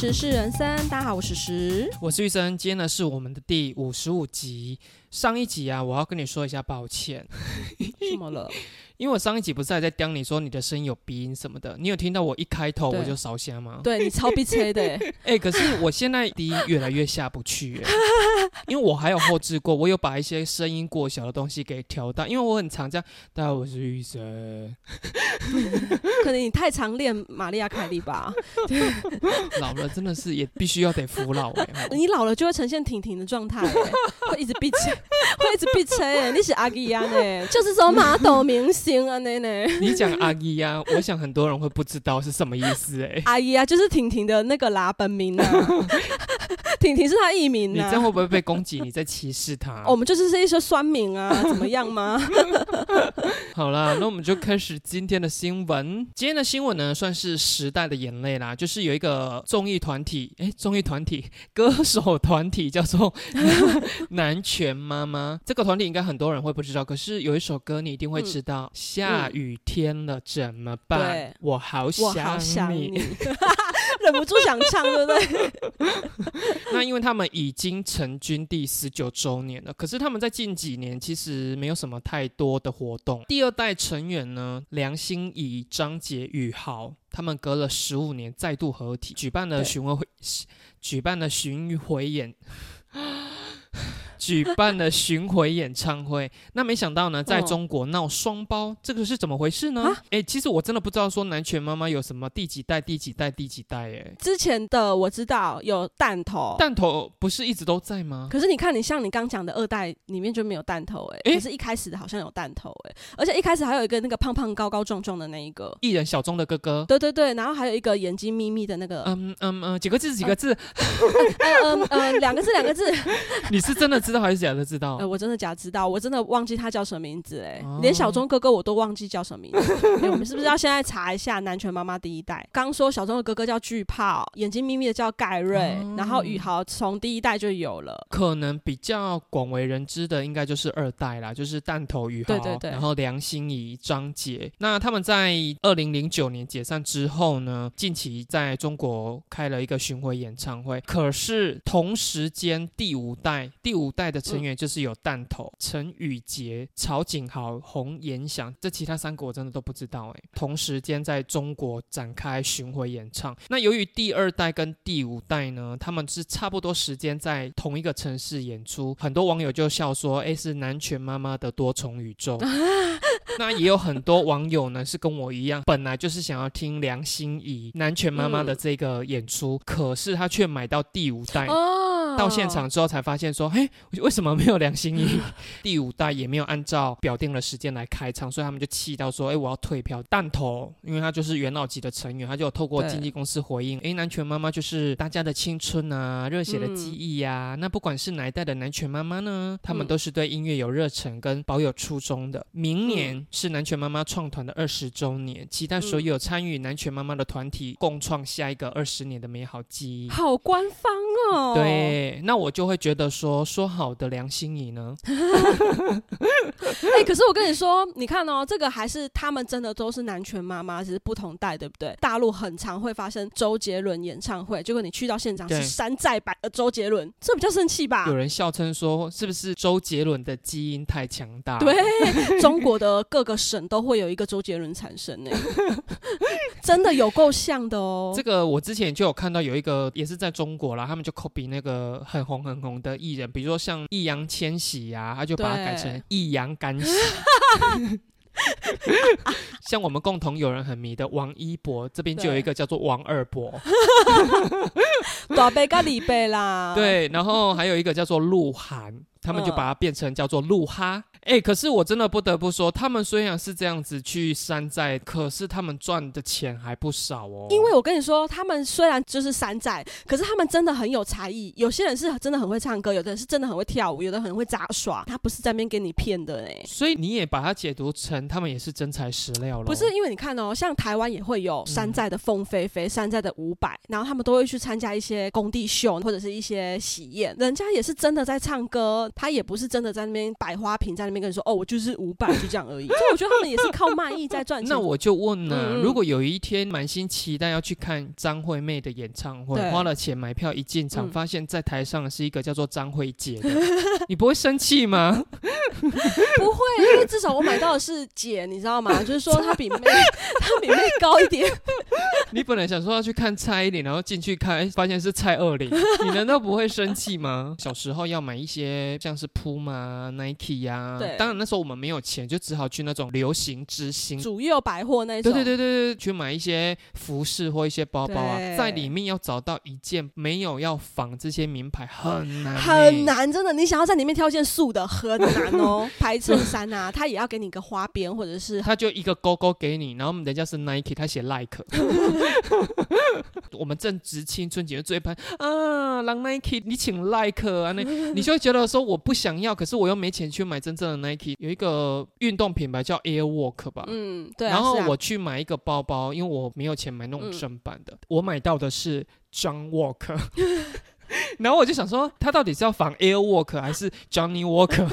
时是人生，大家好，我是时。我是玉生，今天呢是我们的第五十五集。上一集啊，我要跟你说一下抱歉，怎么了？因为我上一集不是还在刁你说你的声音有鼻音什么的，你有听到我一开头我就烧香吗？对你超逼车的欸，哎、可是我现在低音越来越下不去、哎 因为我还有后置过，我有把一些声音过小的东西给调大，因为我很常这样。大家好，我是玉生，可能你太常练玛利亚凯莉吧？老了真的是也必须要得服老哎、哦你老了就会呈现婷婷的状态欸，会一直逼车，会一直逼车欸。你是阿基亚呢，就是说马斗明星啊那呢。你讲阿姨啊，我想很多人会不知道是什么意思哎、阿姨啊，就是婷婷的那个啦，本名啊，婷婷是她艺名啊你这样。会不会被攻击？你在歧视他？我们就是是一些酸民啊，怎么样吗？好啦，那我们就开始今天的新闻。今天的新闻呢，算是时代的眼泪啦，就是有一个综艺团体，哎，综艺团体、歌手团体叫做南拳妈妈。这个团体应该很多人会不知道，可是有一首歌你一定会知道，下雨天了怎么办？我好想你。忍不住想唱，对不对？那因为他们已经成军第十九周年了，可是他们在近几年其实没有什么太多的活动。第二代成员呢，梁心怡、张杰、宇豪，他们隔了十五年再度合体，举办了巡回举办了巡回演。举办了巡回演唱会，那没想到呢，在哦中国闹双胞，这个是怎么回事呢？啊？哎、其实我真的不知道说南拳妈妈有什么第几代、第几代、第几代、哎，之前的我知道有弹头，弹头不是一直都在吗？可是你看，你像你刚讲的二代里面就没有弹头哎、诶？可是一开始的好像有弹头哎、而且一开始还有一个那个胖胖高高壮壮的那一个，艺人小钟的哥哥。对对对，然后还有一个眼睛眯眯的那个，嗯嗯嗯，几个字几个字？嗯嗯嗯，两个字两个字，你是真的知道还是假的知道呃，？我真的假知道，我真的忘记他叫什么名字哎、哦连小钟哥哥我都忘记叫什么名字。哎 我们是不是要现在查一下南拳妈妈第一代？刚说小钟的哥哥叫巨炮，眼睛眯眯的叫盖瑞，哦然后宇豪从第一代就有了。可能比较广为人知的，应该就是二代啦，就是弹头宇豪，对对对然后梁心怡、张杰。那他们在二零零九年解散之后呢，近期在中国开了一个巡回演唱会。可是同时间第五代，第五代的成员就是有弹头、陈宇杰、曹景豪、洪延祥，这其他三个我真的都不知道哎。同时间在中国展开巡回演唱。那由于第二代跟第五代呢，他们是差不多时间在同一个城市演出，很多网友就笑说：“哎，是南拳妈妈的多重宇宙。”那也有很多网友呢是跟我一样，本来就是想要听梁心颐南拳妈妈的这个演出，可是他却买到第五代。哦，到现场之后才发现说，嘿，为什么没有梁心颐？第五代也没有按照表定的时间来开唱，所以他们就气到说，哎，我要退票。弹头，因为他就是元老级的成员，他就有透过对经纪公司回应，哎，南拳妈妈就是大家的青春啊，热血的记忆呀、那不管是哪一代的南拳妈妈呢，他们嗯都是对音乐有热忱跟保有初衷的。明年是南拳妈妈创团的二十周年，期待所有参与南拳妈妈的团体共创下一个二十年的美好记忆。好官方哦。，对，那我就会觉得说，说好的良心你呢？哎、可是我跟你说，你看哦，这个还是他们真的都是男权妈妈，只是不同代，对不对？大陆很常会发生周杰伦演唱会，结果你去到现场是山寨版的周杰伦，这比较生气吧有？人笑称说，是不是周杰伦的基因太强大？对，中国的各个省都会有一个周杰伦产生呢，真的有够像的哦。这个我之前就有看到有一个也是在中国啦，他们就 copy 那个很红很红的艺人，比如说像易烊千玺呀、他就把它改成易烊干玺。像我们共同有人很迷的王一博，这边就有一个叫做王二博，大伯跟李贝啦，，对，然后还有一个叫做鹿晗，他们就嗯把它变成叫做鹿哈。哎、可是我真的不得不说，他们虽然是这样子去山寨，可是他们赚的钱还不少哦。因为我跟你说，他们虽然就是山寨，可是他们真的很有才艺。有些人是真的很会唱歌，有的人是真的很会跳舞，有的人很会杂耍。他不是在那边给你骗的哎、所以你也把它解读成他们也是真材实料了。不是因为你看哦，像台湾也会有山寨的凤飞飞、山寨的伍佰，然后他们都会去参加一些工地秀或者是一些喜宴，人家也是真的在唱歌，他也不是真的在那边摆花瓶在那边面跟你说哦，我就是五百，就这样而已。所以我觉得他们也是靠卖艺在赚钱。那我就问了，如果有一天满心期待要去看张惠妹的演唱会，花了钱买票一进场，嗯发现在台上是一个叫做张惠姐的，你不会生气吗？不会，因为至少我买到的是姐，你知道吗？就是说她比妹，她比妹高一点。你本来想说要去看蔡依林，然后进去看，哎发现是蔡二林，你难道不会生气吗？小时候要买一些像是 Puma、Nike 呀、对当然那时候我们没有钱，就只好去那种流行之星。主要百货那种，对对对对对，去买一些服饰或一些包包啊，在里面要找到一件没有要仿这些名牌很难、很。难，真的，你想要在里面挑件素的很难哦。白衬衫啊，他也要给你个花边，或者是他就一个勾勾给你，然后人家是 Nike，他写 Like。我们正值青春节的追拍啊，让 Nike 你请 Like 啊，那 你就会觉得说我不想要，可是我又没钱去买真正的 Nike。有一个运动品牌叫 Airwalk 吧，嗯，对啊。然后我去买一个包包，因为我没有钱买那种嗯正版的，我买到的是 John Walker。然后我就想说，他到底是要仿 Air Walker 还是 Johnny Walker？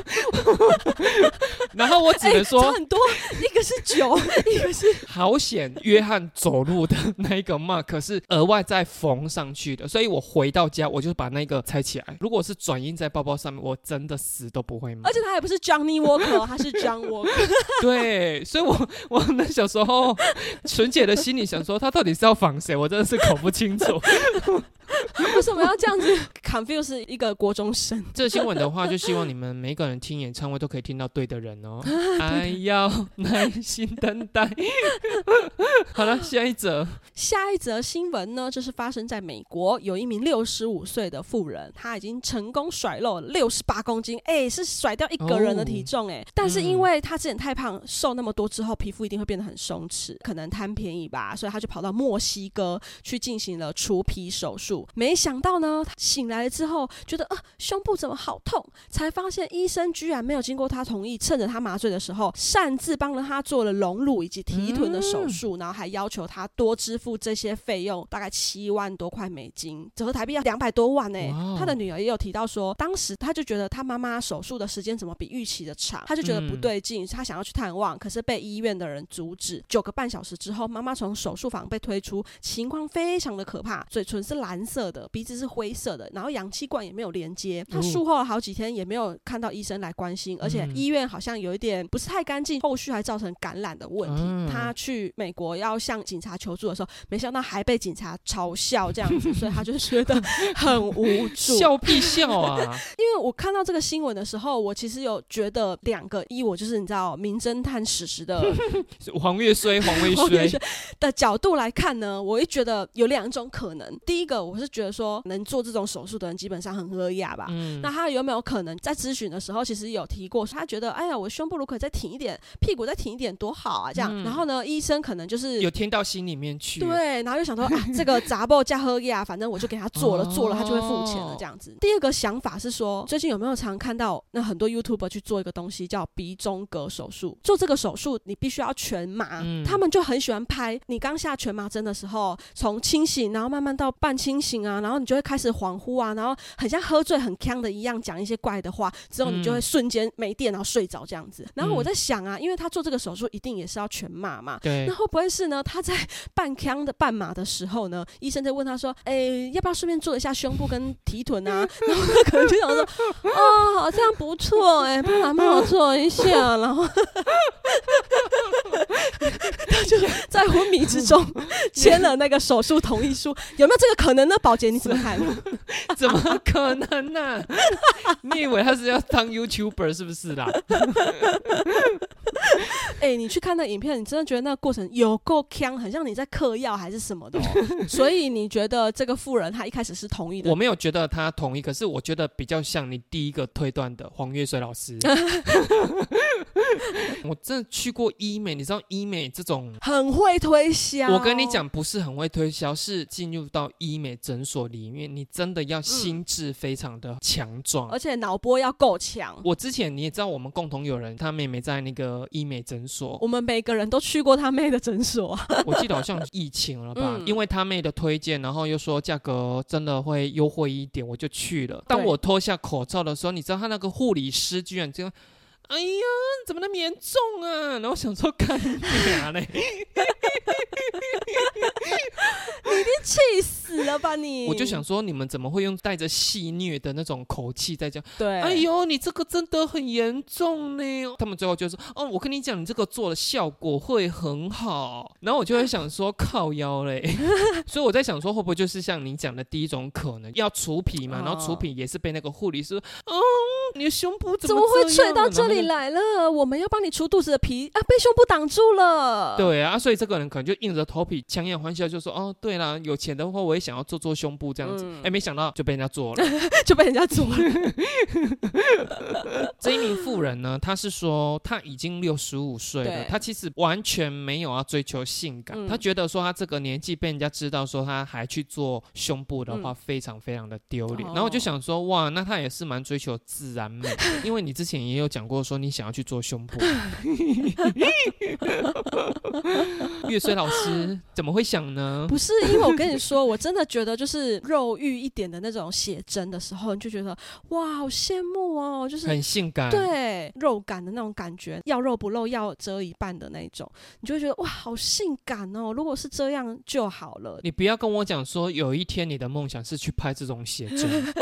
然后我只能哎说，差很多，一个是酒，一个是好险，约翰走路的那一个 mark 是额外再缝上去的，所以我回到家我就把那个拆起来。如果是转印在包包上面，我真的死都不会买而。且他还不是 Johnny Walker，他是 John Walker。对，所以我我那小时候纯洁的心里想说，他到底是要仿谁？我真的是搞不清楚。为什么要这样子 confuse 一个国中生？这新闻的话，就希望你们每个人听演唱会都可以听到对的人哦。还要耐心等待。好了，下一则。下一则新闻呢，就是发生在美国，有一名六十五岁的妇人，她已经成功甩肉六十八公斤，哎、是甩掉一个人的体重、哎、但是因为她之前太胖，瘦那么多之后，皮肤一定会变得很松弛，可能贪便宜吧，所以她就跑到墨西哥去进行了除皮手术。没想到呢，她醒来了之后，觉得啊、胸部怎么好痛，才发现医生居然没有经过他同意，趁着他麻醉的时候，擅自帮了他做了隆乳以及提臀的手术，然后还要求他多支付这些费用，大概七万多块美金，折合台币要两百多万呢、哇哦。她的女儿也有提到说，当时他就觉得他妈妈手术的时间怎么比预期的长，他就觉得不嗯。对劲，他想要去探望，可是被医院的人阻止。九个半小时之后，妈妈从手术房被推出，情况非常的可怕，嘴唇是蓝色的，鼻子是灰色的，然后氧气罐也没有连接。她哦术后好几天也没有看到医生来关心，而且嗯医院好像有一点不是太干净，后续还造成感染的问题。嗯她去美国要向警察求助的时候，没想到还被警察嘲笑这样子，所以他就觉得 很无助。笑屁笑啊！因为我看到这个新闻的时候，我其实有觉得两个，一我就是你知道名侦探史实的 黄月衰，黄月衰的角度来看呢，我会觉得有两种可能。第一个，我是觉得说能做这种手术的人基本上很喝雅吧。嗯那他有没有可能在咨询的时候，其实有提过，他觉得，哎呀，我胸部如果再挺一点，屁股再挺一点，多好啊，这样。嗯然后呢，医生可能就是有听到心里面去。对，然后就想说啊，这个杂报加喝呀，反正我就给他做了，做了他就会付钱了哦这样子。第二个想法是说，最近有没有常看到那很多 YouTuber 去做一个东西叫鼻中隔手术？做这个手术你必须要全麻，嗯他们就很喜欢拍你刚下全麻针的时候，从清醒然后慢慢到半清醒啊，然后你就会开始恍惚啊，然后很像喝醉很呛的一样讲一些怪的话，之后你就会嗯瞬间没电然后睡着这样子。然后我嗯在想啊，因为他做这个手术一定也是要全麻嘛，对那，会不会是呢？他在半呛的半麻的时候呢，医生在问他说：“哎、要不要顺便做一下胸部跟提臀啊？” 然后他可能就想说：“哦，好像不错哎、帮我做一下。”然后 他就在昏迷之中签了那个手术同意书。有没有这个可能呢？宝洁你怎么看？怎么可能呢、你以为他是要当 YouTuber 是不是啦？哎、你去看那影片，你真的觉得那个过程有够呛，很像你在嗑药还是什么的、哦。所以你觉得这个富人他一开始是同意的我？没有觉得他同意，可是我觉得比较像你第一个推断的黄月水老师。我真的去过医美，你知道医美这种，很会推销。我跟你，讲，不是很会推销，是进入到医美诊所里面，你真的要心智非常的强壮。而且脑波要够强。我之前你也知道，我们共同有人，他妹妹在那个医美诊所，我们每个人都去过他妹的诊所啊，我记得好像疫情了吧，嗯因为他妹的推荐，然后又说价格真的会优惠一点，我就去了。当我脱下口罩的时候，你知道他那个护理师居然这样。哎呀，怎么那么严重啊？然后想说干啥嘞？你一定气死了吧你！我就想说，你们怎么会用带着戏谑的那种口气在讲？对，哎呦，你这个真的很严重呢。他们最后就说：“哦，我跟你讲，你这个做的效果会很好。”然后我就会想说：“靠腰嘞。”所以我在想说，会不会就是像你讲的第一种可能，要除皮嘛？然后除皮也是被那个护理师：“哦，你的胸部怎么会垂到这里来了？我们要帮你除肚子的皮啊，被胸部挡住了。”对啊，所以这个人可能就硬着头皮强颜欢笑，就说：“哦，对啦，有钱的话我也想要做做胸部这样子。”哎，没想到就被人家做了，就被人家做了。这一名妇人呢，她是说她已经六十五岁了，她其实完全没有要追求性感，她觉得说她这个年纪被人家知道说她还去做胸部的话，非常非常的丢脸。然后我就想说，哇，那她也是蛮追求自然美的，因为你之前也有讲过说你想要去做胸部。月水老师怎么会想呢？不是，因为我跟你说，我真的觉得就是肉欲一点的那种写真的时候，你就觉得哇，好羡慕哦，就是很性感，对肉感的那种感觉，要肉不露，要遮一半的那种，你就会觉得哇，好性感哦。如果是这样就好了。你不要跟我讲说，有一天你的梦想是去拍这种写真。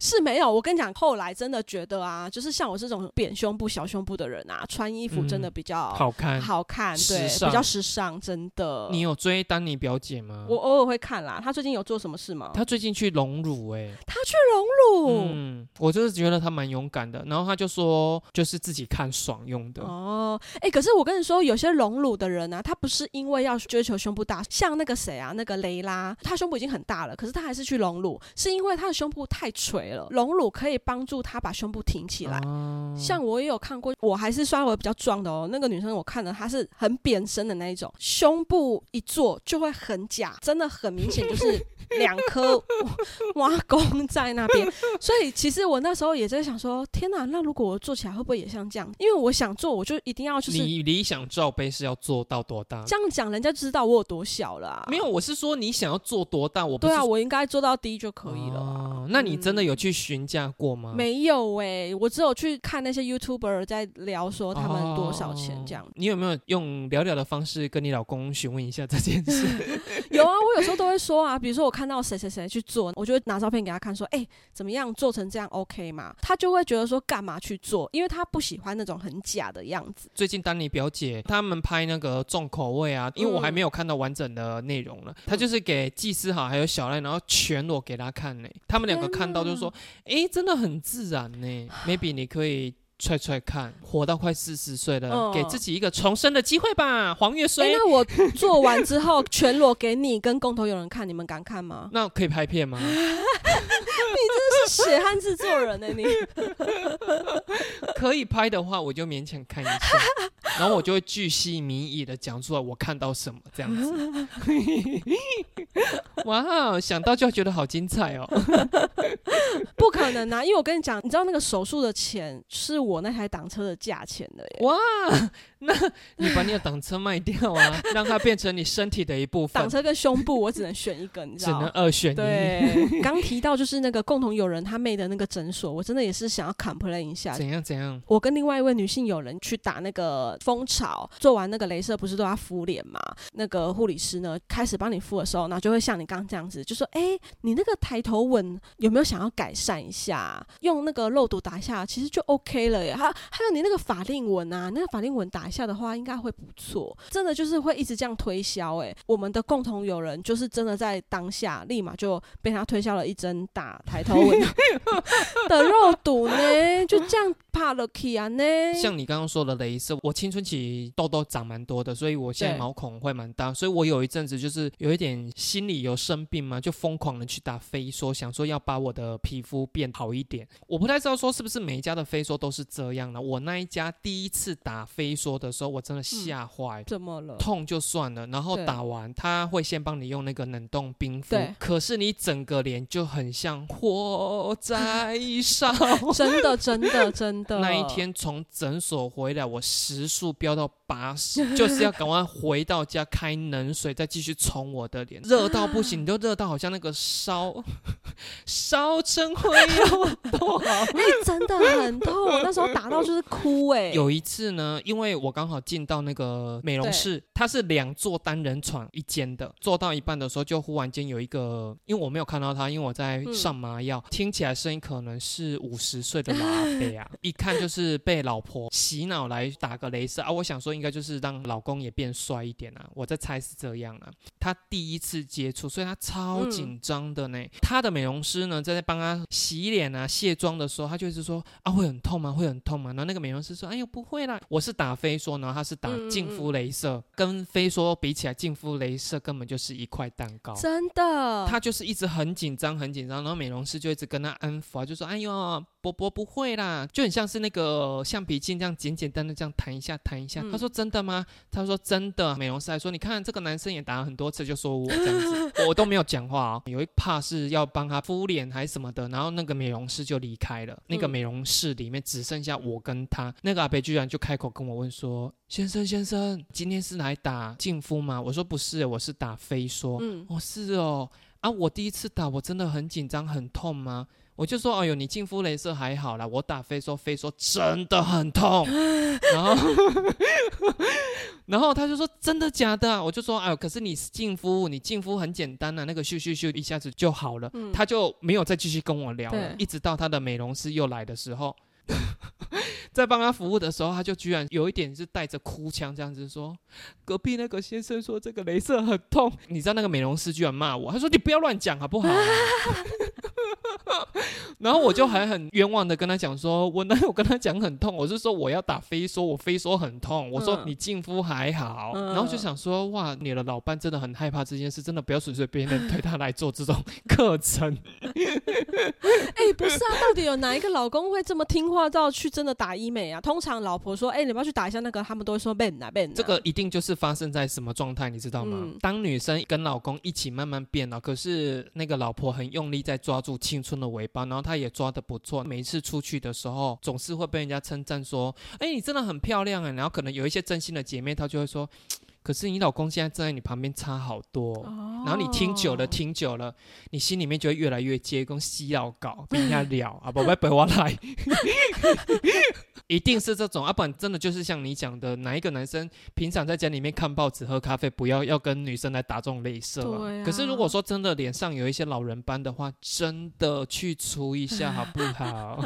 是没有，我跟你讲，后来真的觉得啊，就是像我这种扁胸部、小胸部的人啊，穿衣服真的比较好看，好看，对，比较时尚，真的。你有追丹尼表姐吗？我偶尔会看啦。她最近有做什么事吗？她最近去隆乳，哎，她去隆乳，嗯，我就是觉得她蛮勇敢的。然后她就说，就是自己看爽用的。哦，哎，可是我跟你说，有些隆乳的人啊，他不是因为要追求胸部大，像那个谁啊，那个雷拉，她胸部已经很大了，可是她还是去隆乳，是因为她的胸部太垂了。隆乳可以帮助她把胸部挺起来。像我也有看过，我还是稍微比较壮的哦。那个女生我看了，她是很扁身的那一种，胸部一做就会很假，真的很明显就是。两颗挖工在那边，所以其实我那时候也在想说，天哪，那如果我做起来会不会也像这样？因为我想做，我就一定要就是你理想罩杯是要做到多大？这样讲人家知道我有多小了。啊没有，我是说你想要做多大？我对啊，我应该做到低就可以了。哦，那你真的有去询价过吗？没有哎，我只有去看那些 YouTuber 在聊说他们多少钱这样。你有没有用聊聊的方式跟你老公询问一下这件事？有啊，我有时候都会说啊，比如说我看到谁谁谁去做，我就会拿照片给他看，说，哎，怎么样做成这样 OK 吗？他就会觉得说，干嘛去做？因为他不喜欢那种很假的样子。最近丹尼表姐他们拍那个重口味啊，因为我还没有看到完整的内容了，他就是给季思好还有小赖，然后全裸给他看呢。他们两个看到就说，哎，真的很自然呢。Maybe 你可以。踹踹看，活到快四十岁了，给自己一个重生的机会吧，黄月水。那我做完之后全裸给你跟共同有人看，你们敢看吗？那可以拍片吗？你真的是血汗制作人呢，你。可以拍的话，我就勉强看一下，然后我就会巨细靡遗的讲出来我看到什么这样子。哇，想到就觉得好精彩哦。不可能啊，因为我跟你讲，你知道那个手术的钱是我那台挡车的价钱的耶。哇，那你把你的挡车卖掉啊，让它变成你身体的一部分。挡车跟胸部，我只能选一个，你知道只能二选一。对，刚提到就是那个共同友人他妹的那个诊所，我真的也是想要 complain 一下。怎样怎样？我跟另外一位女性友人去打那个蜂巢，做完那个镭射不是都要敷脸嘛？那个护理师呢，开始帮你敷的时候，那就会像你刚这样子，就说：“哎，你那个抬头纹有没有想要改善一下？用那个肉毒打一下，其实就 OK 了耶。还还有你那个法令纹啊，那个法令纹打一下的话，应该会不错。真的就是会一直这样推销。哎，我们的共同友人就是真的在当下立马就被他推销了一针打抬头纹 的肉毒呢，就这样。”怕了 k 啊呢？像你刚刚说的镭射，我青春期痘痘长蛮多的，所以我现在毛孔会蛮大，所以我有一阵子就是有一点心里有生病嘛，就疯狂的去打飞梭，想说要把我的皮肤变好一点。我不太知道说是不是每一家的飞梭都是这样的。我那一家第一次打飞梭的时候，我真的吓坏，怎么了？痛就算了，然后打完他会先帮你用那个冷冻冰敷，可是你整个脸就很像火在烧，真的真的真。的的那一天从诊所回来，我时速飙到八十，就是要赶快回到家开冷水，再继续冲我的脸，热到不行，都热到好像那个烧烧成灰有多好。哎、真的很痛，我那时候打到就是哭哎、有一次呢，因为我刚好进到那个美容室，它是两座单人床一间的，做到一半的时候，就忽然间有一个，因为我没有看到他，因为我在嗯上麻药，听起来声音可能是五十岁的老阿伯啊，一看就是被老婆洗脑来打个镭射啊。我想说应该就是让老公也变帅一点啊，我在猜是这样啊。他第一次接触，所以他超嗯紧张的呢。他的美容师呢，在帮他洗脸啊、卸妆的时候，他就一直说啊会很痛吗？会很痛吗？然后那个美容师说，哎呦不会啦，我是打飞梭，然后他是打净肤镭射，跟飞梭比起来，净肤镭射根本就是一块蛋糕。真的，他就是一直很紧张，很紧张，然后美容师就一直跟他安抚啊，就说：“哎呦，伯伯不会啦，就很像是那个橡皮筋这样简简单单这样弹一下，弹一下。嗯他说：“真的吗？”他说：“真的。”美容师还说：“你看这个男生也打了很多次，就说我这样子，我我都没有讲话哦。有一怕是要帮他敷脸还是什么的，然后那个美容师就离开了，那个嗯美容室里面只剩下我跟他。那个阿北居然就开口跟我问说：“先生先生，今天是来打净肤吗？”我说：“不是，我是打飞梭。”嗯，哦，是哦，啊，我第一次打，我真的很紧张，很痛吗？我就说，哎呦，你净肤镭射还好啦，我打飞梭，飞梭真的很痛。然后，然后他就说，真的假的啊、我就说，哎呦，可是你是净肤，你净肤很简单啊，那个咻咻咻一下子就好了。嗯他就没有再继续跟我聊了，一直到他的美容师又来的时候。在帮他服务的时候，他就居然有一点是带着哭腔这样子说：“隔壁那个先生说这个镭射很痛。”你知道那个美容师居然骂我，他说：“你不要乱讲好不好、然后我就还很冤枉的跟他讲说：“我哪有跟他讲很痛？我是说我要打飞梭，我飞梭很痛。我说嗯你净肤还好。嗯然后就想说：“哇，你的老伴真的很害怕这件事，真的不要随随便便推他来做这种课程。哎、不是啊，到底有哪一个老公会这么听话到去真的打医美啊？通常老婆说，哎、你要不要去打一下那个，他们都会说 ben 啊 ben 啊。这个一定就是发生在什么状态，你知道吗？嗯当女生跟老公一起慢慢变老，可是那个老婆很用力在抓住青春的尾巴，然后她也抓得不错。每一次出去的时候，总是会被人家称赞说：“哎、你真的很漂亮啊。”然后可能有一些真心的姐妹，她就会说：“可是你老公现在站在你旁边差好多哦。哦然后你听久了，听久了，你心里面就会越来越接跟西药搞，跟人家聊啊，宝贝陪我来，一定是这种，啊，不然真的就是像你讲的，哪一个男生平常在家里面看报纸、喝咖啡，不要要跟女生来打这种镭射、对啊可是如果说真的脸上有一些老人斑的话，真的去除一下 好不好？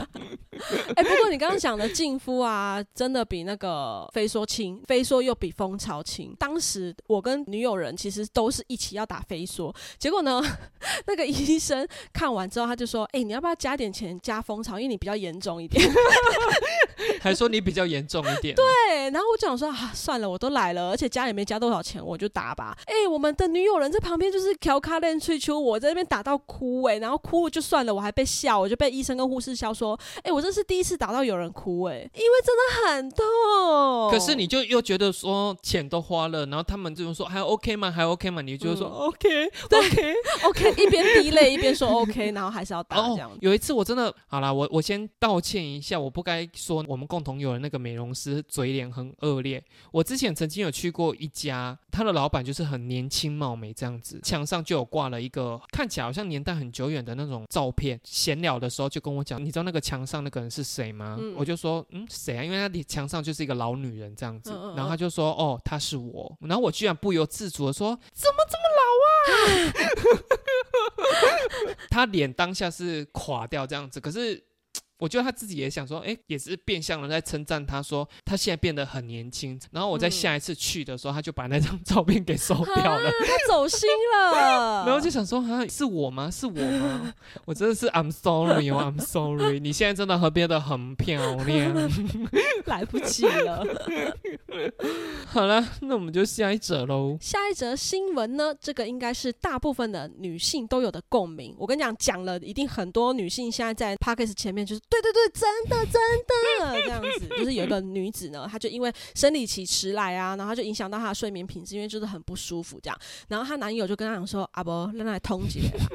哎、不过你刚刚讲的净肤啊，真的比那个非说轻，非说又比蜂巢轻。当时我跟女友人其实都是一起要打飞梭，结果呢，那个医生看完之后他就说：“哎、你要不要加点钱加蜂巢？因为你比较严重一点。还说你比较严重一点、对，”，然后我就想说啊，算了，我都来了，而且家里没加多少钱，我就打吧。哎、我们的女友人在旁边就是调卡练吹秋，我在那边打到哭哎、然后哭就算了，我还被笑，我就被医生跟护士笑说：“哎、我这是第一次打到有人哭哎、因为真的很痛。”可是你就又觉得说钱都花了，然后他们就说还 OK 吗？还 OK 吗？你就会说、嗯 OK OK。OK，一边滴泪一边说 OK，然后还是要打这样有一次我真的好啦，我我先道歉一下，我不该说我们共同有的那个美容师嘴脸很恶劣。我之前曾经有去过一家，他的老板就是很年轻貌美这样子，墙上就有挂了一个看起来好像年代很久远的那种照片。闲聊的时候就跟我讲，你知道那个墙上那个人是谁吗？嗯我就说嗯谁啊？因为他的墙上就是一个老女人这样子，然后他就说哦她是我，然后我居然不由自主的说怎么这么老啊？他脸当下是垮掉这样子，可是。我觉得他自己也想说，哎、也是变相的在称赞他说他现在变得很年轻。然后我在嗯下一次去的时候，他就把那张 照片给收掉了。啊他走心了，然后就想说，啊，是我吗？是我吗？我真的是 I'm sorry 哦，I'm sorry。你现在真的和变得很漂亮。来不及了。好了，那我们就下一则喽。下一则新闻呢，这个应该是大部分的女性都有的共鸣。我跟你讲，讲了一定很多女性现在在 p o d c a s t 前面就是对对对，真的真的这样子，就是有一个女子呢，她就因为生理期迟来啊，然后就影响到她的睡眠品质，因为就是很不舒服这样。然后她男友就跟她讲说：“阿伯，让她来通姐啦。”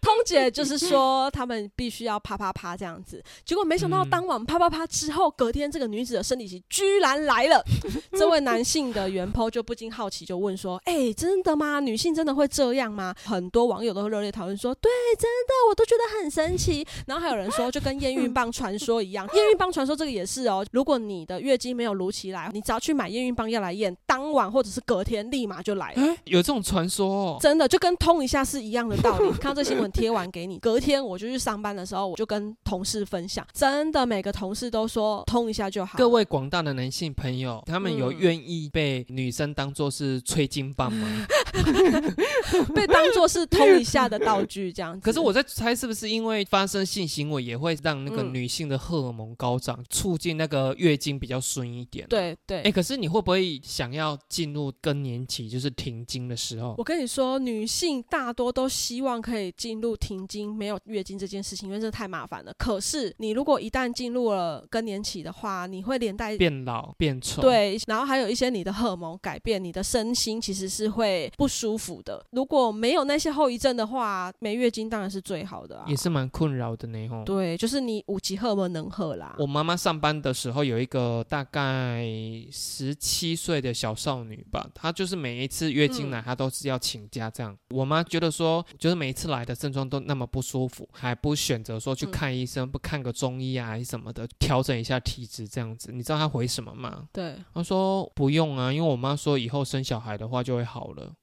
通姐就是说他们必须要啪啪啪这样子。结果没想到当晚啪啪啪之后，隔天这个女子的生理期居然来了。这位男性的原 po 就不禁好奇，就问说：“哎，真的吗？女性真的会这样吗？”很多网友都热烈讨论说：“对，真的，我都觉得很神奇。”然后还有人说，就跟验孕棒传说一样，验孕棒传说这个也是哦。如果你的月经没有如期来，你只要去买验孕棒要来验，当晚或者是隔天立马就来了。有这种传说哦？真的就跟通一下是一样的道理。看到这新闻贴完给你，隔天我就去上班的时候，我就跟同事分享，真的每个同事都说通一下就好。各位广大的男性朋友，他们有愿意被女生当做是催经棒吗？被当做是通一下的道具这样子。可是我在猜，是不是因为发生性行为也会让那个女性的荷尔蒙高涨，促进那个月经比较顺一点？对对。哎，可是你会不会想要进入更年期，就是停经的时候？我跟你说，女性大多都希望可以进入停经、没有月经这件事情，因为这太麻烦了。可是你如果一旦进入了更年期的话，你会连带变老、变丑。对，然后还有一些你的荷尔蒙改变，你的身心其实是会不舒服的。如果没有那些后遗症的话，没月经当然是最好的啊，也是蛮困扰的呢。吼，对，就是你五级荷尔蒙能喝啦。我妈妈上班的时候有一个大概十七岁的小少女吧，她就是每一次月经来，她都是要请假这样。我妈觉得说，就是每一次来的症状都那么不舒服，还不选择说去看医生，不看个中医啊还是什么的，调整一下体质这样子。你知道她回什么吗？对，她说不用啊，因为我妈说以后生小孩的话就会好了。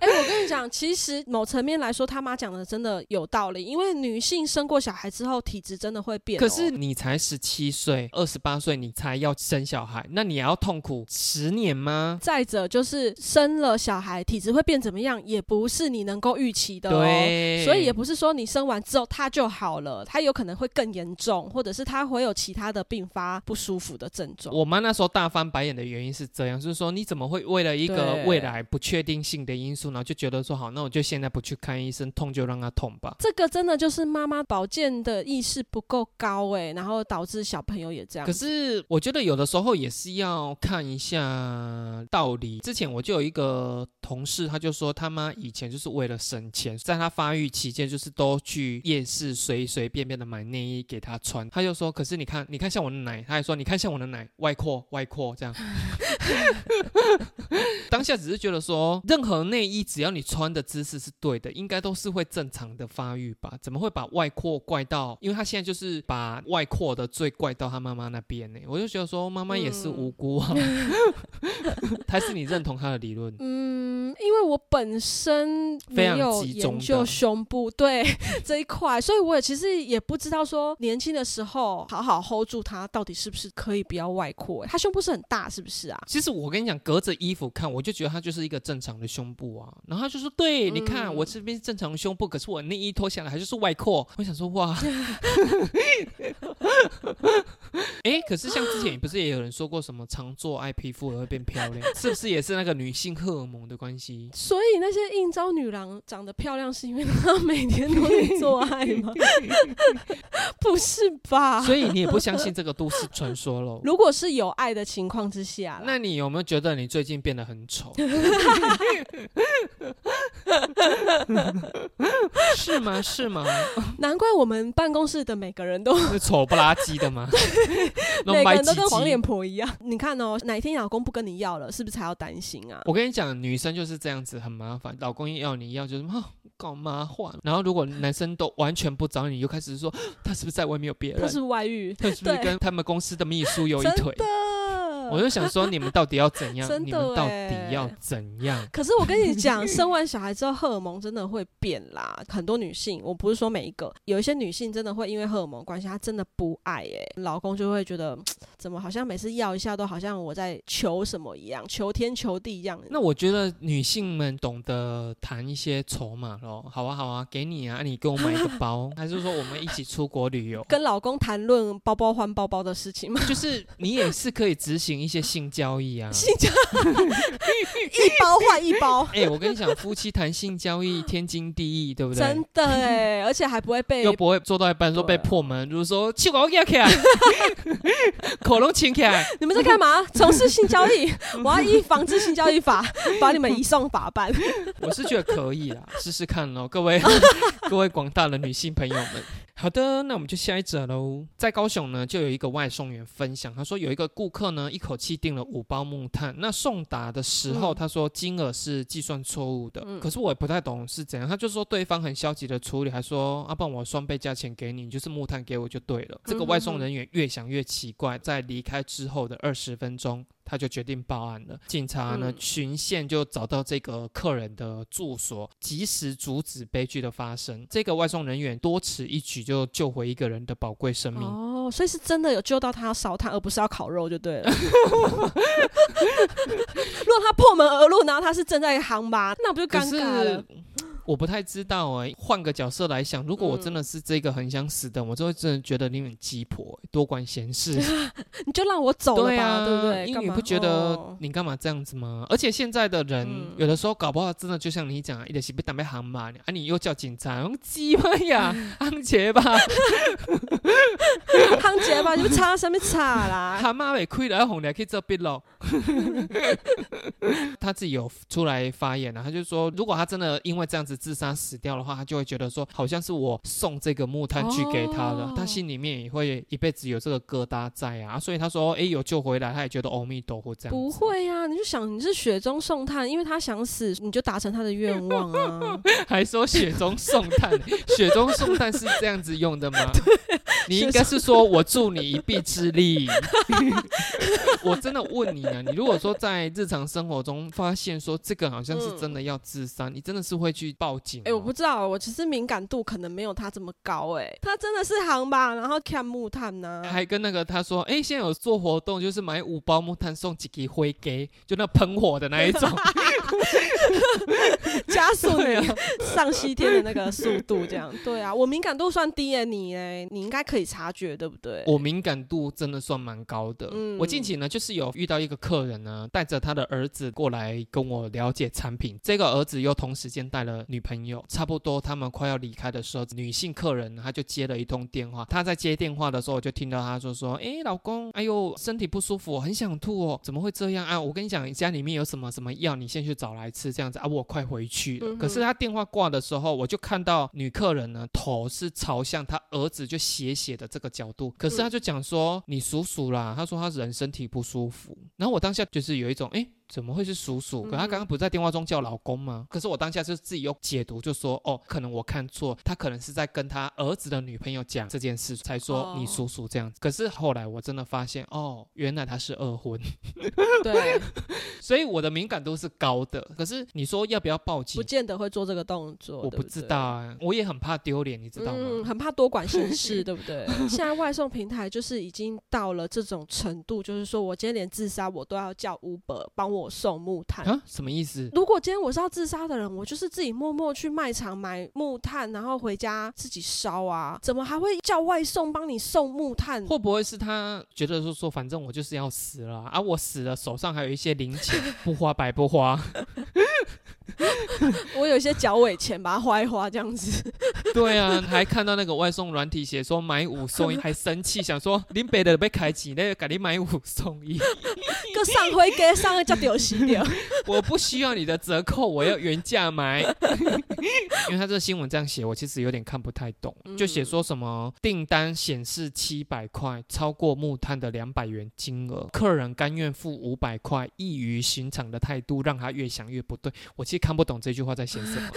哎，我跟你讲，其实某层面来说，他妈讲的真的有道理。因为女性生过小孩之后，体质真的会变。可是你才十七岁、二十八岁，你才要生小孩，那你要痛苦十年吗？再者，就是生了小孩，体质会变怎么样，也不是你能够预期的。对，所以也不是说你生完之后他就好了，他有可能会更严重，或者是他会有其他的并发不舒服的症状。我妈那时候大翻白眼的原因是这样，就是说你怎么会为了一个未来不确定性的因素，然后就觉得说好，那我就现在不去看医生，痛就让他痛吧。这个真的就是妈妈保健的意识不够高哎，然后导致小朋友也这样。可是我觉得有的时候也是要看一下道理。之前我就有一个同事，他就说他妈以前就是为了省钱，在他发育期间就是都去夜市随随便便的买内衣给他穿。他就说，可是你看，你看像我的奶，他还说你看像我的奶外扩外扩这样。当下只是觉得说，任何内衣只要你穿的姿势是对的，应该都是会正常的发育吧？怎么会把外扩怪到？因为他现在就是把外扩的罪怪到他妈妈那边呢？我就觉得说，妈妈也是无辜啊。还是你认同他的理论？嗯，因为我本身没有研究胸部对 这一块，所以我也其实也不知道说年轻的时候好好 hold 住他，到底是不是可以不要外扩？他胸部是很大，是不是啊？其实我跟你讲，隔着衣服看，我就觉得他就是一个正常的胸部啊。然后他就说：“对，你看我这边是正常的胸部，可是我内衣脱下来还就是外扩。”我想说：“哇，哎，可是像之前不是也有人说过什么常做爱皮肤而会变漂亮，是不是也是那个女性荷尔蒙的关系？所以那些应招女郎长得漂亮，是因为她每天都在做爱吗？不是吧？所以你也不相信这个都市传说喽？如果是有爱的情况之下，那你有没有觉得你最近变得很丑？是吗？是吗？难怪我们办公室的每个人都 丑不拉几的吗？每个人都跟黄脸婆一样。你看哦，哪一天老公不跟你要了，是不是才要担心啊？我跟你讲，女生就是这样子，很麻烦。老公要你要，就是搞麻烦。然后如果男生都完全不找你，又开始说他是不是在外面有别人？他是外遇？他是不是跟他们公司的秘书有一腿？我就想说，你们到底要怎样？你们到底要怎样？可是我跟你讲，生完小孩之后，荷尔蒙真的会变啦。很多女性，我不是说每一个，有一些女性真的会因为荷尔蒙关系，她真的不爱哎，老公就会觉得怎么好像每次要一下都好像我在求什么一样，求天求地一样。那我觉得女性们懂得谈一些筹码咯。好啊好啊，给你啊，你给我买一个包，还是说我们一起出国旅游？跟老公谈论包包换包包的事情吗？就是你也是可以执行。一些性交易啊，性交 一包换一包，哎、我跟你讲，夫妻谈性交易天经地义，对不对？真的哎，而且还不会被又不会做到一半说被破门，就是说气管压起来，口龙亲起来，你们在干嘛？从事性交易？我要依防治性交易法把你们移送法办。我是觉得可以啦，试试看喽，各位各位广大的女性朋友们。好的，那我们就下一则喽。在高雄呢，就有一个外送员分享，他说有一个顾客呢，一口气订了五包木炭，那送达的时候，嗯他说金额是计算错误的，嗯可是我也不太懂是怎样，他就说对方很消极的处理，还说啊，不然我双倍价钱给你，你就是木炭给我就对了。这个外送人员越想越奇怪，在离开之后的二十分钟。他就决定报案了。警察呢嗯循线就找到这个客人的住所，及时阻止悲剧的发生。这个外送人员多此一举就救回一个人的宝贵生命。哦，所以是真的有救到他要烧炭，而不是要烤肉就对了。如果他破门而入，然后他是正在航吧，那不就可尴尬了是？我不太知道哎、换个角色来想，如果我真的是这个很想死的，我就会真的觉得你很鸡婆、多管闲事。你就让我走了吧，对啊，对不对？因为你不觉得哦你干嘛这样子吗？而且现在的人、嗯有的时候搞不好真的就像你讲，一点是被打被行嘛，啊你又叫警察，用鸡巴呀，安杰吧，汤姐吧，你们插上面插啦。他妈被亏了，红的可以这边咯。他自己有出来发言了、他就说，如果他真的因为这样子自杀死掉的话，他就会觉得说，好像是我送这个木炭去给他的，哦他心里面也会一辈子有这个疙瘩在啊。所以他说，哎，有救回来，他也觉得阿弥陀佛这样。不会呀、你就想你是雪中送炭，因为他想死，你就达成他的愿望啊。还说雪中送炭，雪中送炭是这样子用的吗？你应该是说我助你一臂之力。我真的问你啊，你如果说在日常生活中发现说这个好像是真的要自杀，你真的是会去报警、哦？哎、我不知道，我其实敏感度可能没有他这么高、哎，他真的是航吧，然后看木炭呢、还跟那个他说，哎、现在有做活动，就是买五包木炭送几个灰给，就那喷火的那一种。加速对你啊，上西天的那个速度，这样对啊，我敏感度算低诶，你哎，你应该可以察觉，对不对？我敏感度真的算蛮高的。嗯我近期呢，就是有遇到一个客人呢，带着他的儿子过来跟我了解产品。这个儿子又同时间带了女朋友，差不多他们快要离开的时候，女性客人呢他就接了一通电话。他在接电话的时候，我就听到他说说：“哎，老公，哎呦，身体不舒服，很想吐哦，怎么会这样啊？我跟你讲，家里面有什么什么药，你先去找来吃，这样子啊，我快回去了。嗯可是他电话挂的时候，我就看到女客人呢头是朝向他儿子就斜斜的这个角度，可是他就讲说：“你叔叔啦。”他说他人身体不舒服，然后我当下就是有一种哎。诶怎么会是叔叔？可他刚刚不是在电话中叫老公吗？可是我当下就自己又解读，就说哦，可能我看错，他可能是在跟他儿子的女朋友讲这件事，才说哦你叔叔这样子。可是后来我真的发现，哦，原来他是二婚，对，所以我的敏感度是高的。可是你说要不要报警不？见得会做这个动作，我不知道啊，我也很怕丢脸，你知道吗嗯，吗？很怕多管闲事，对不对？现在外送平台就是已经到了这种程度，就是说我今天连自杀我都要叫 Uber 帮我送木炭。啊，什么意思？如果今天我是要自杀的人，我就是自己默默去卖场买木炭，然后回家自己烧啊，怎么还会叫外送帮你送木炭？会不会是他觉得说说，反正我就是要死了啊，啊我死了手上还有一些零钱，不花白不花。我有一些脚尾钱，把它花一花这样子。对啊，还看到那个外送软体写说买五送一，还生气，想说 林北的被开启，那个赶紧买五送一，个上回给上个叫丢死掉。我不需要你的折扣，我要原价买。因为他这个新闻这样写，我其实有点看不太懂，就写说什么订单显示七百块，超过木炭的两百元金额，客人甘愿付五百块，异于寻常的态度让他越想越不对。我其实看不懂这句话在写什么。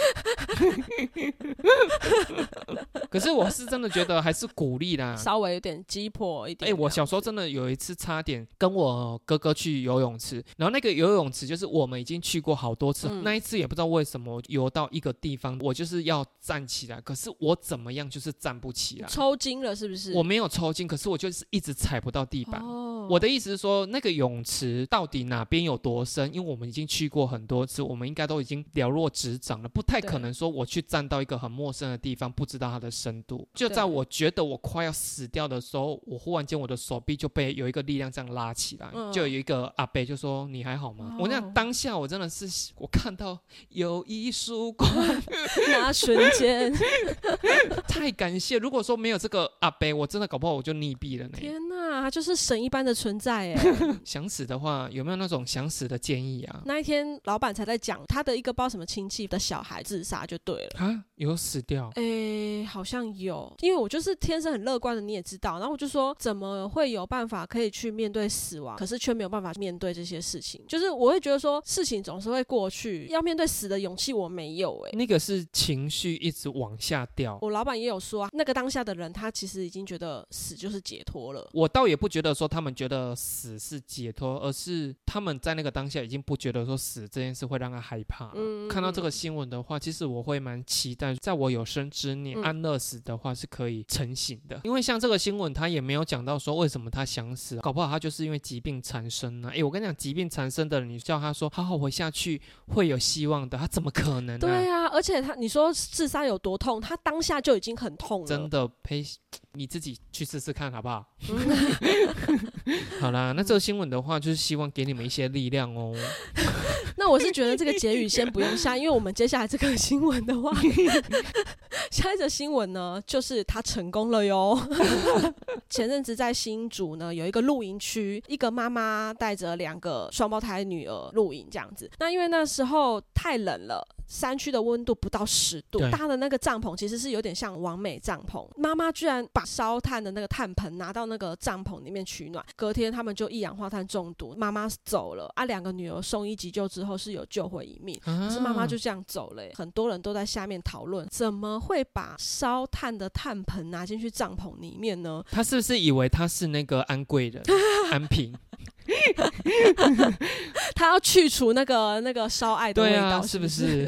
可是我是真的觉得还是鼓励啦。稍微有点击破一点哎、点。我小时候真的有一次差点跟我哥哥去游泳池，然后那个游泳池就是我们已经去过好多次，嗯那一次也不知道为什么游到一个地方，我就是要站起来，可是我怎么样就是站不起来。抽筋了是不是？我没有抽筋，可是我就是一直踩不到地板。哦我的意思是说，那个泳池到底哪边有多深？因为我们已经去过很多次，我们应该都已经了若指掌了，不太可能说我去站到一个很陌生的地方，不知道它的深度。就在我觉得我快要死掉的时候，我忽然间我的手臂就被有一个力量这样拉起来，就有一个阿伯就说：“你还好吗？”我那当下我真的是我看到有一束光，那瞬间 太感谢。如果说没有这个阿伯，我真的搞不好我就溺毙了呢。天哪，他就是神一般的存在哎！想死的话，有没有那种想死的建议啊？那一天老板才在讲他的一个不知道什么亲戚的小孩自杀就对了啊，有死掉？哎，好像有，因为我就是天生很乐观的，你也知道。然后我就说，怎么会有办法可以去面对死亡，可是却没有办法面对这些事情？就是我会觉得说，事情总是会过去，要面对死的勇气我没有哎。那个是情绪一直往下掉。我老板也有说啊，那个当下的人他其实已经觉得死就是解脱了。我倒也不觉得说他们觉得死是解脱，而是他们在那个当下已经不觉得说死这件事会让他害怕。嗯，看到这个新闻的话，其实我会蛮期待，在我有生之年安乐死的话是可以成型的。因为像这个新闻，他也没有讲到说为什么他想死，搞不好他就是因为疾病缠身呢。哎，我跟你讲，疾病缠身的人，你叫他说好好活下去会有希望的，他怎么可能？对啊，而且他你说自杀有多痛，他当下就已经很痛了。真的呸。你自己去试试看好不好？好啦，那这个新闻的话，就是希望给你们一些力量哦。那我是觉得这个结语先不用下，因为我们接下来这个新闻的话，下一则新闻呢，就是他成功了哟。前阵子在新竹呢，有一个露营区，一个妈妈带着两个双胞胎女儿露营这样子。那因为那时候太冷了。山区的温度不到十度，搭的那个帐篷其实是有点像完美帐篷。妈妈居然把烧炭的那个炭盆拿到那个帐篷里面取暖，隔天他们就一氧化碳中毒，妈妈走了啊。两个女儿送医急救之后是有救回一命，可是妈妈就这样走了。很多人都在下面讨论，怎么会把烧炭的炭盆拿进去帐篷里面呢？他是不是以为他是那个安贵人 安平？他要去除那个那个烧爱的味道，是不是？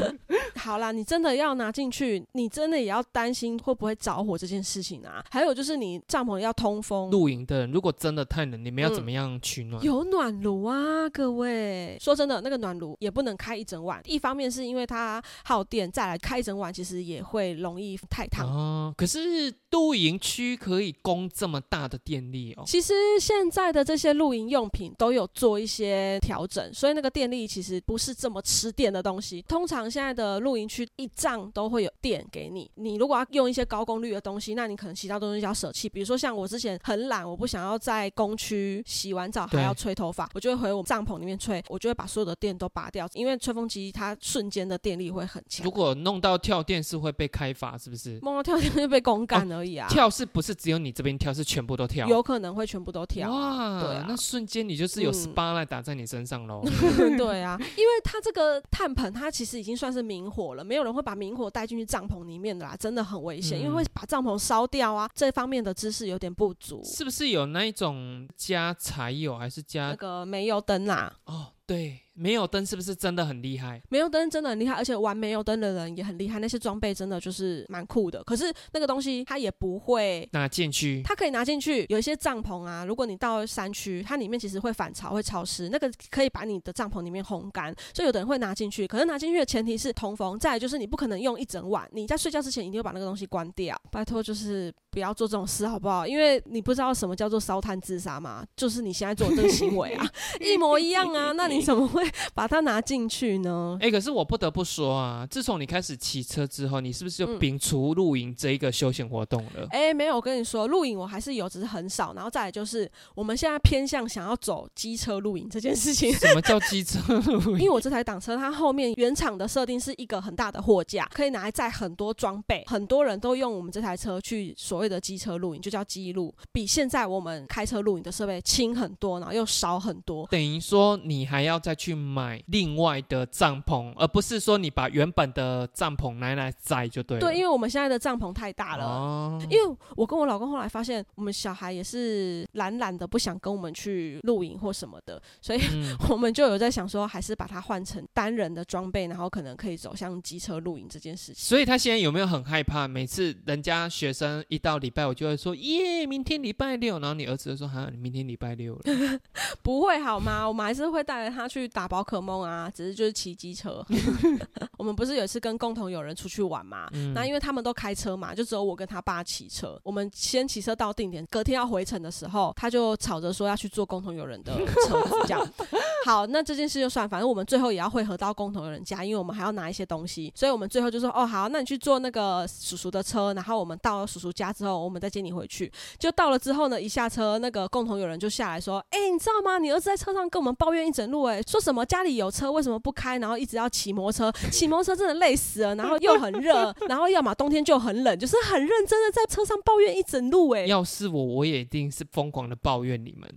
好啦，你真的要拿进去，你真的也要担心会不会着火这件事情啊。还有就是你帐篷要通风，露营的人如果真的太冷，你们要怎么样取暖？有暖炉啊，各位。说真的，那个暖炉也不能开一整晚，一方面是因为它耗电，再来开一整晚其实也会容易太烫。哦，可是露营区可以供这么大的电力哦。其实现在的这些露营用品都有做一些调整，所以那个电力其实不是这么吃电的东西。通常现在的露营区一帐都会有电给你。你如果要用一些高功率的东西，那你可能其他东西要舍弃。比如说像我之前很懒，我不想要在工区洗完澡还要吹头发，我就会回我们帐篷里面吹，我就会把所有的电都拔掉，因为吹风机它瞬间的电力会很强。如果弄到跳电是会被开罚，是不是？弄到跳电就被公干而已啊。跳是不是只有你这边跳，是全部都跳？有可能会全部都跳。哇，对啊，那瞬间你就是有 SPA 来打在你身上喽。对啊，因为它这个碳盆它其实已经算是明火了，没有人会把明火带进去帐篷里面的啦，真的很危险，因为会把帐篷烧掉啊。这方面的知识有点不足。是不是有那一种加柴油还是加那个煤油灯啊？哦，对。没有灯是不是真的很厉害？没有灯真的很厉害，而且玩没有灯的人也很厉害。那些装备真的就是蛮酷的。可是那个东西它也不会拿进去，它可以拿进去。有一些帐篷啊，如果你到山区，它里面其实会反潮、会潮湿，那个可以把你的帐篷里面烘干。所以有的人会拿进去，可是拿进去的前提是通风。再就是你不可能用一整晚，你在睡觉之前一定要把那个东西关掉。拜托，就是不要做这种事好不好？因为你不知道什么叫做烧炭自杀嘛，就是你现在做这个行为啊，一模一样啊。那你怎么会 把它拿？进去呢？哎，可是我不得不说啊，自从你开始骑车之后，你是不是就摒除露营这一个休闲活动了？哎，没有，我跟你说，露营我还是有，只是很少。然后再来就是，我们现在偏向想要走机车露营这件事情。什么叫机车露营？因为我这台挡车，它后面原厂的设定是一个很大的货架，可以拿来载很多装备。很多人都用我们这台车去所谓的机车露营，就叫机露，比现在我们开车露营的设备轻很多，然后又少很多。等于说你还要再去买另外的帐篷，而不是说你把原本的帐篷拿来载就对了。对，因为我们现在的帐篷太大了。哦，因为我跟我老公后来发现，我们小孩也是懒懒的，不想跟我们去露营或什么的，所以嗯 我们就有在想说，还是把它换成单人的装备，然后可能可以走向机车露营这件事情。所以他现在有没有很害怕？每次人家学生一到礼拜，我就会说耶，明天礼拜六，然后你儿子就说哈，你明天礼拜六了。不会好吗？我们还是会带着他去打宝可梦啊，只是就是骑机车。我们不是有一次跟共同友人出去玩嘛？嗯那因为他们都开车嘛，就只有我跟他爸骑车。我们先骑车到定点，隔天要回程的时候，他就吵着说要去坐共同友人的车子，这样。好，那这件事就算，反正我们最后也要汇合到共同友人家，因为我们还要拿一些东西，所以我们最后就说，哦，好，那你去坐那个叔叔的车，然后我们到了叔叔家之后，我们再接你回去。就到了之后呢，一下车，那个共同友人就下来说：“哎、你知道吗？你儿子在车上跟我们抱怨一整路、哎，说什什么家里有车为什么不开，然后一直要骑摩托车，骑摩托车真的累死了，然后又很热，然后要么冬天就很冷，就是很认真的在车上抱怨一整路、哎，要是我，我也一定是疯狂的抱怨你们。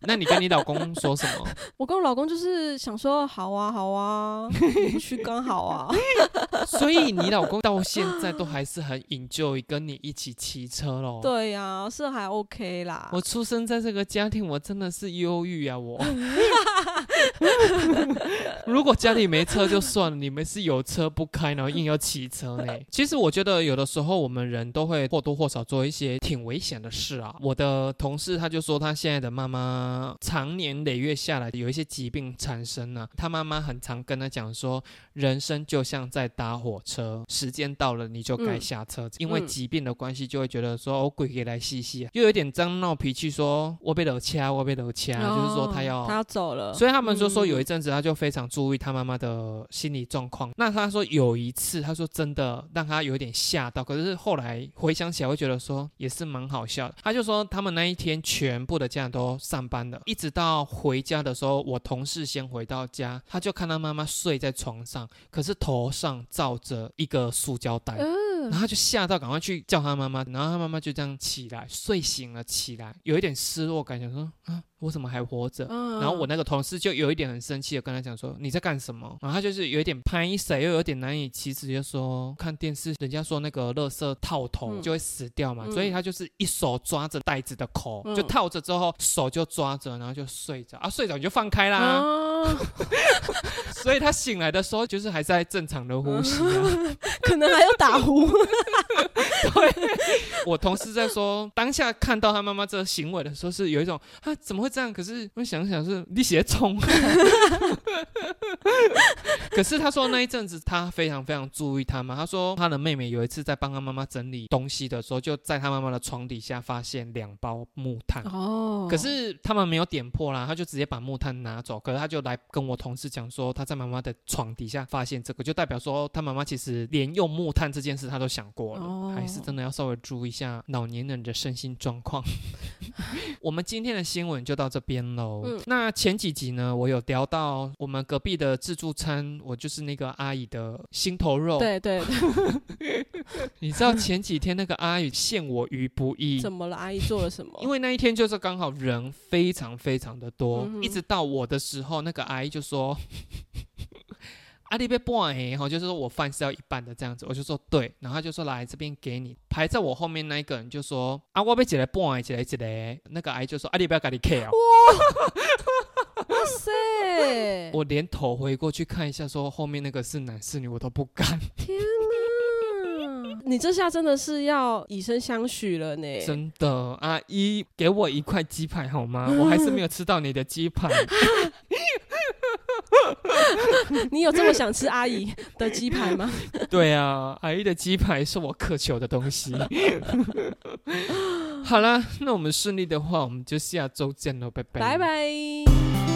那你跟你老公说什么？我跟我老公就是想说，好啊，好啊，你不去刚好啊。所以你老公到现在都还是很 enjoy 跟你一起骑车咯。对呀、是还 OK 啦。我出生在这个家庭，我真的是忧郁啊！我 如果家里没车就算了，你们是有车不开，然后硬要骑车呢。其实我觉得有的时候我们人都会或多或少做一些挺危险的事啊。我的同事他就说，他现在的妈妈常年累月下来有一些疾病产生呢、他妈妈很常跟他讲说，人生就像在搭火车，时间到了你就该嗯下车，因为嗯疾病的关系，就会觉得说我鬼给来细细，又有点张闹脾气说，我被楼掐，我被楼掐，就是说他要哦他要走了，所以他们就说有一嗯阵子他就非常注意他妈妈的心理状况。那他说有一次，他说真的让他有点吓到，可是后来回想起来会觉得说也是蛮好笑的。他就说他们那一天全部的家长都上班了，一直到回家的时候，我同事先回到家，他就看到妈妈睡在床上，可是头上罩着一个塑胶袋。嗯然后他就吓到，赶快去叫他妈妈，然后他妈妈就这样起来，睡醒了起来，有一点失落感，想说啊，我怎么还活着？嗯然后我那个同事就有一点很生气的跟他讲说你在干什么？然后他就是有一点拍谁，又有点难以启齿，就说看电视，人家说那个垃圾套头嗯就会死掉嘛，嗯所以他就是一手抓着袋子的口，嗯就套着之后手就抓着，然后就睡着啊，睡着你就放开啦。啊，所以他醒来的时候就是还在正常的呼吸啊。可能还要打呼。我同事在说，当下看到他妈妈这个行为的时候，是有一种啊怎么会这样？可是我想想是你写冲。可是他说那一阵子他非常非常注意他妈。他说他的妹妹有一次在帮他妈妈整理东西的时候，就在他妈妈的床底下发现两包木炭。哦可是他们没有点破啦，他就直接把木炭拿走。可是他就来跟我同事讲说，他在妈妈的床底下发现这个，就代表说他妈妈其实连用木炭这件事他都想过了，哦还是真的要稍微注意一下老年人的身心状况。我们今天的新闻就到这边喽。嗯那前几集呢，我有聊到我们隔壁的自助餐，我就是那个阿姨的心头肉。对对对，你知道前几天那个阿姨陷我于不义。怎么了？阿姨做了什么？因为那一天就是刚好人非常非常的多，嗯一直到我的时候，那个阿姨就说：“阿丽被半哎，哈，就是说我饭是要一半的这样子。”我就说对，然后他就说来这边给你。排在我后面那一个人就说：“啊，我被起来半哎，起来起来。”那个阿姨就说：“阿丽不要给你 K 啊。” 哇塞！我连头回过去看一下，说后面那个是男是女，我都不敢，天哪！你这下真的是要以身相许了呢。真的。阿姨给我一块鸡排好吗？我还是没有吃到你的鸡排。你有这么想吃阿姨的鸡排吗？对啊，阿姨的鸡排是我渴求的东西。好了，那我们顺利的话，我们就下周见喽，拜拜，拜拜。